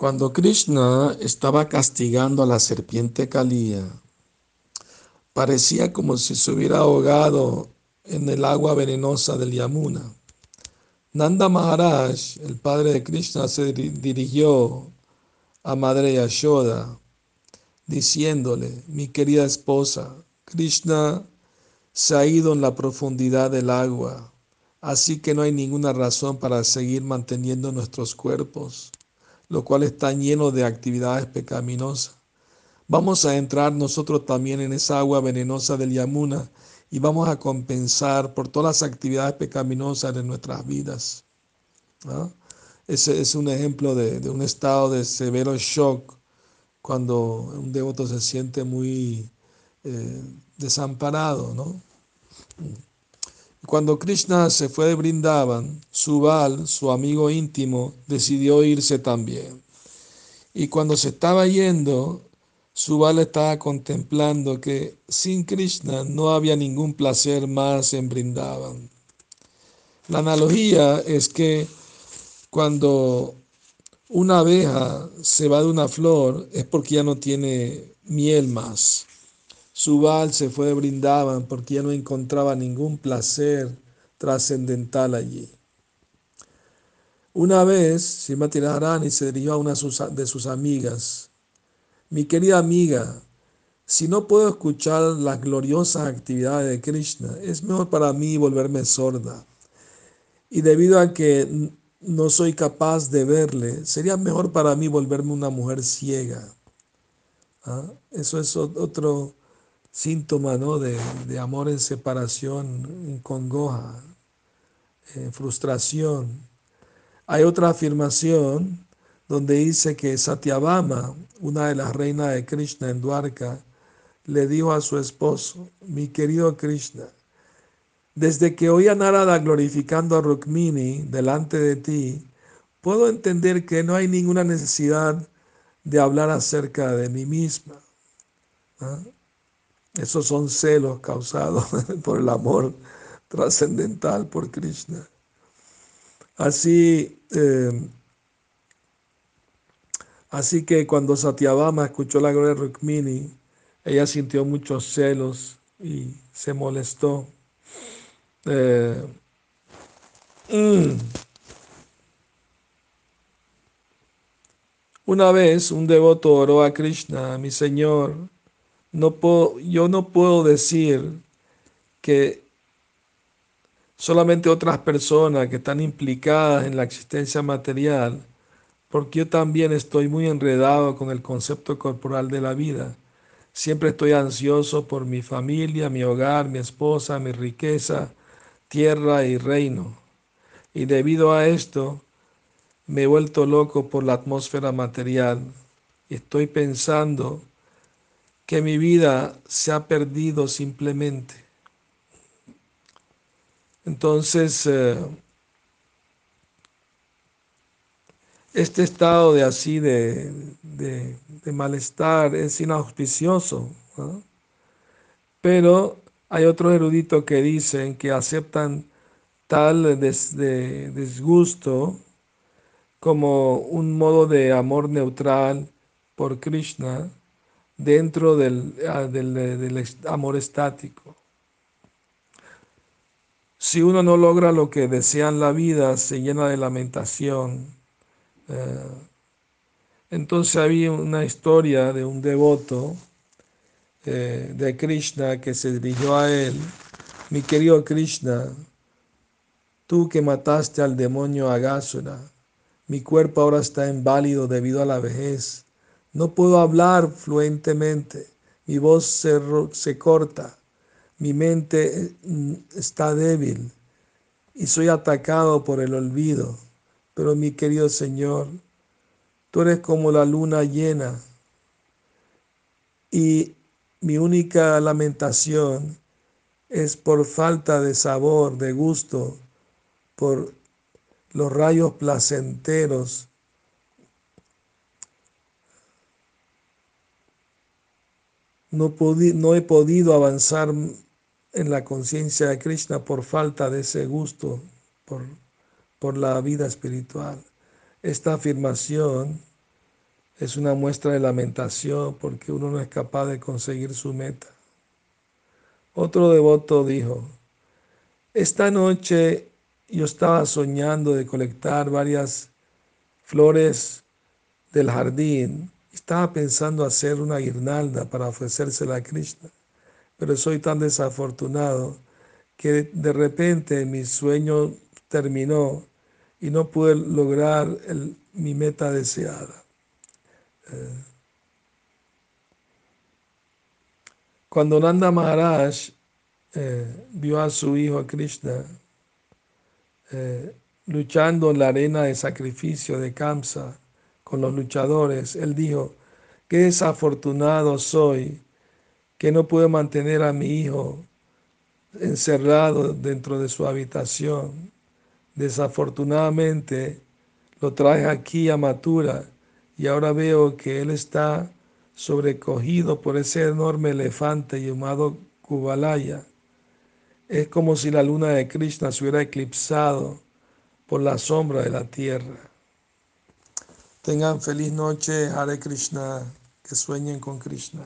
Cuando Krishna estaba castigando a la serpiente Kalía, parecía como si se hubiera ahogado en el agua venenosa del Yamuna. Nanda Maharaj, el padre de Krishna, se dirigió a Madre Yashoda, diciéndole, mi querida esposa, Krishna se ha ido en la profundidad del agua, así que no hay ninguna razón para seguir manteniendo nuestros cuerpos, lo cual está lleno de actividades pecaminosas. Vamos a entrar nosotros también en esa agua venenosa del Yamuna y vamos a compensar por todas las actividades pecaminosas de nuestras vidas. Ese es un ejemplo de, un estado de severo shock cuando un devoto se siente muy eh, desamparado. ¿no? Cuando Krishna se fue de Brindavan, Subal, su amigo íntimo, decidió irse también. Y cuando se estaba yendo, Subal estaba contemplando que sin Krishna no había ningún placer más en Brindavan. La analogía es que cuando una abeja se va de una flor es porque ya no tiene miel más. Subal se fue de Brindavan porque ya no encontraba ningún placer trascendental allí. Una vez, Simati Radharani se dirigió a una de sus amigas mi querida amiga, si no puedo escuchar las gloriosas actividades de Krishna, es mejor para mí volverme sorda. Y debido a que no soy capaz de verle, sería mejor para mí volverme una mujer ciega. ¿Ah? Eso es otro síntoma ¿no? de, amor en separación, en congoja, en frustración. Hay otra afirmación donde dice que Satyabama, una de las reinas de Krishna en Dwarka, le dijo a su esposo, mi querido Krishna, desde que oí a Narada glorificando a Rukmini delante de ti, puedo entender que no hay ninguna necesidad de hablar acerca de mí misma. ¿Ah? Esos son celos causados por el amor trascendental por Krishna. Así, eh, Así que cuando Satyabama escuchó la gloria de Rukmini, ella sintió muchos celos y se molestó. Eh, mm. Una vez un devoto oró a Krishna, mi Señor, no puedo, yo no puedo decir que solamente otras personas que están implicadas en la existencia material porque yo también estoy muy enredado con el concepto corporal de la vida. Siempre estoy ansioso por mi familia, mi hogar, mi esposa, mi riqueza, tierra y reino. Y debido a esto, me he vuelto loco por la atmósfera material. Estoy pensando que mi vida se ha perdido simplemente. Entonces, eh, este estado de así de, malestar es inauspicioso. Pero hay otros eruditos que dicen que aceptan tal disgusto como un modo de amor neutral por Krishna dentro del, ah, del amor estático. Si uno no logra lo que desea en la vida, se llena de lamentación. Eh, entonces había una historia de un devoto eh, de Krishna que se dirigió a él, mi querido Krishna, tú que mataste al demonio Agasura, mi cuerpo ahora está inválido debido a la vejez, no puedo hablar fluentemente, mi voz se, se corta, mi mente mm, está débil y soy atacado por el olvido. Pero mi querido Señor, tú eres como la luna llena y mi única lamentación es por falta de sabor, de gusto, por los rayos placenteros. No, no he podido avanzar en la conciencia de Krishna por falta de ese gusto, por por la vida espiritual. Esta afirmación es una muestra de lamentación porque uno no es capaz de conseguir su meta. Otro devoto dijo, esta noche yo estaba soñando de colectar varias flores del jardín. Estaba pensando hacer una guirnalda para ofrecérsela a Krishna, pero soy tan desafortunado que de repente mi sueño terminó y no pude lograr mi meta deseada. Cuando Nanda Maharaj eh, vio a su hijo Krishna eh, luchando en la arena de sacrificio de Kamsa con los luchadores, él dijo, qué desafortunado soy que no pude mantener a mi hijo encerrado dentro de su habitación. Desafortunadamente lo traje aquí a Matura y ahora veo que él está sobrecogido por ese enorme elefante llamado Kubalaya. Es como si la luna de Krishna se hubiera eclipsado por la sombra de la tierra. Tengan feliz noche, Hare Krishna, que sueñen con Krishna.